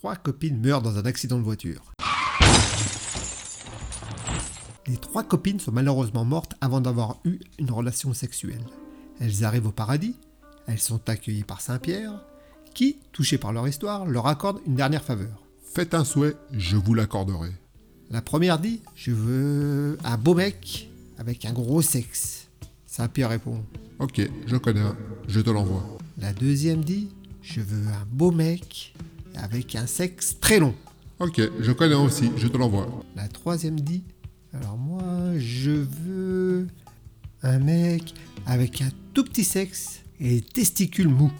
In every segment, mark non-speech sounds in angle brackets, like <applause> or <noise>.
trois copines meurent dans un accident de voiture. Les trois copines sont malheureusement mortes avant d'avoir eu une relation sexuelle. Elles arrivent au paradis, elles sont accueillies par Saint-Pierre, qui, touché par leur histoire, leur accorde une dernière faveur. Faites un souhait, je vous l'accorderai. La première dit Je veux un beau mec avec un gros sexe. Saint-Pierre répond Ok, je connais un, je te l'envoie. La deuxième dit Je veux un beau mec avec un sexe très long. Ok, je connais un aussi, je te l'envoie. La troisième dit Alors moi, je veux un mec avec un tout petit sexe et des testicules mous.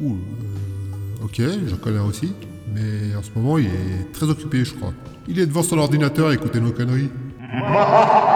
Ouh, euh, ok, je connais un aussi, mais en ce moment il est très occupé, je crois. Il est devant son ordinateur à écouter nos conneries. <laughs>